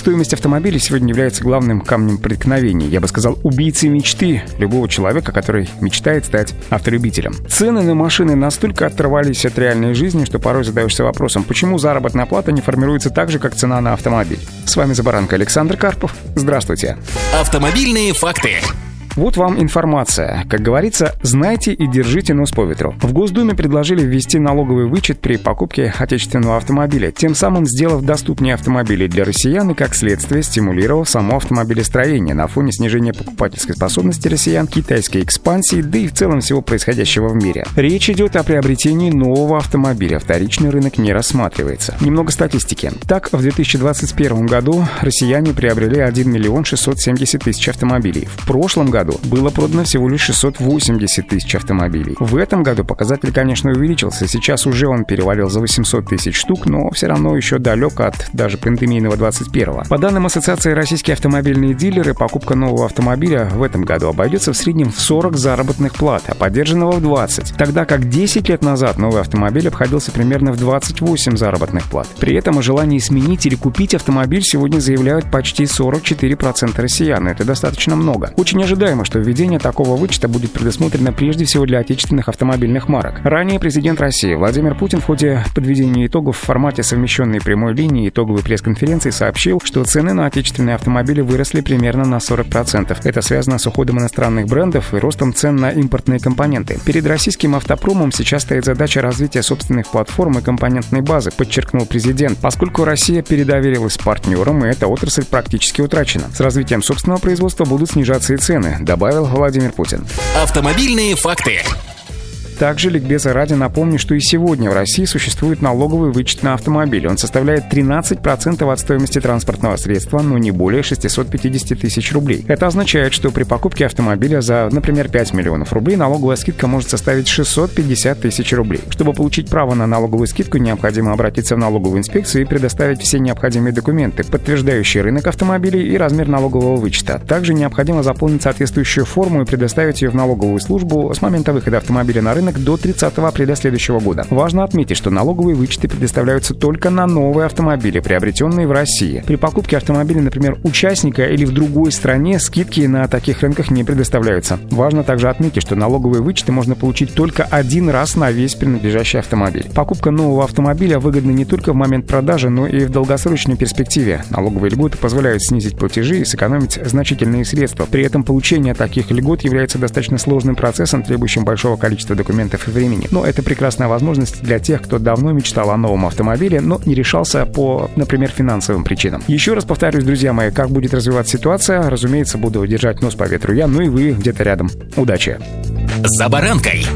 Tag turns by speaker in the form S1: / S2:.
S1: Стоимость автомобиля сегодня является главным камнем преткновения, я бы сказал, убийцей мечты любого человека, который мечтает стать автолюбителем. Цены на машины настолько оторвались от реальной жизни, что порой задаешься вопросом, почему заработная плата не формируется так же, как цена на автомобиль. С вами за баранкой Александр Карпов. Здравствуйте.
S2: Автомобильные факты.
S1: Вот вам информация. Как говорится, знайте и держите нос по ветру. В Госдуме предложили ввести налоговый вычет при покупке отечественного автомобиля, тем самым сделав доступнее автомобили для россиян и, как следствие, стимулировав само автомобилестроение на фоне снижения покупательской способности россиян, китайской экспансии, да и в целом всего происходящего в мире. Речь идет о приобретении нового автомобиля. Вторичный рынок не рассматривается. Немного статистики. Так, в 2021 году россияне приобрели 1 миллион 670 тысяч автомобилей. В прошлом году году было продано всего лишь 680 тысяч автомобилей. В этом году показатель, конечно, увеличился. Сейчас уже он перевалил за 800 тысяч штук, но все равно еще далек от даже пандемийного 21-го. По данным Ассоциации российские автомобильные дилеры, покупка нового автомобиля в этом году обойдется в среднем в 40 заработных плат, а поддержанного в 20. Тогда как 10 лет назад новый автомобиль обходился примерно в 28 заработных плат. При этом о желании сменить или купить автомобиль сегодня заявляют почти 44% россиян. Это достаточно много. Очень ожидаемо Ожидаемо, что введение такого вычета будет предусмотрено прежде всего для отечественных автомобильных марок. Ранее президент России Владимир Путин в ходе подведения итогов в формате совмещенной прямой линии итоговой пресс-конференции сообщил, что цены на отечественные автомобили выросли примерно на 40%. Это связано с уходом иностранных брендов и ростом цен на импортные компоненты. Перед российским автопромом сейчас стоит задача развития собственных платформ и компонентной базы, подчеркнул президент, поскольку Россия передоверилась партнерам, и эта отрасль практически утрачена. С развитием собственного производства будут снижаться и цены добавил Владимир Путин.
S2: Автомобильные факты.
S1: Также, ликбеза ради, напомню, что и сегодня в России существует налоговый вычет на автомобиль. Он составляет 13% от стоимости транспортного средства, но не более 650 тысяч рублей. Это означает, что при покупке автомобиля за, например, 5 миллионов рублей налоговая скидка может составить 650 тысяч рублей. Чтобы получить право на налоговую скидку, необходимо обратиться в налоговую инспекцию и предоставить все необходимые документы, подтверждающие рынок автомобилей и размер налогового вычета. Также необходимо заполнить соответствующую форму и предоставить ее в налоговую службу с момента выхода автомобиля на рынок рынок до 30 апреля следующего года. Важно отметить, что налоговые вычеты предоставляются только на новые автомобили, приобретенные в России. При покупке автомобиля, например, участника или в другой стране, скидки на таких рынках не предоставляются. Важно также отметить, что налоговые вычеты можно получить только один раз на весь принадлежащий автомобиль. Покупка нового автомобиля выгодна не только в момент продажи, но и в долгосрочной перспективе. Налоговые льготы позволяют снизить платежи и сэкономить значительные средства. При этом получение таких льгот является достаточно сложным процессом, требующим большого количества документов документов и времени. Но это прекрасная возможность для тех, кто давно мечтал о новом автомобиле, но не решался по, например, финансовым причинам. Еще раз повторюсь, друзья мои, как будет развиваться ситуация, разумеется, буду держать нос по ветру я, ну и вы где-то рядом. Удачи!
S2: За баранкой!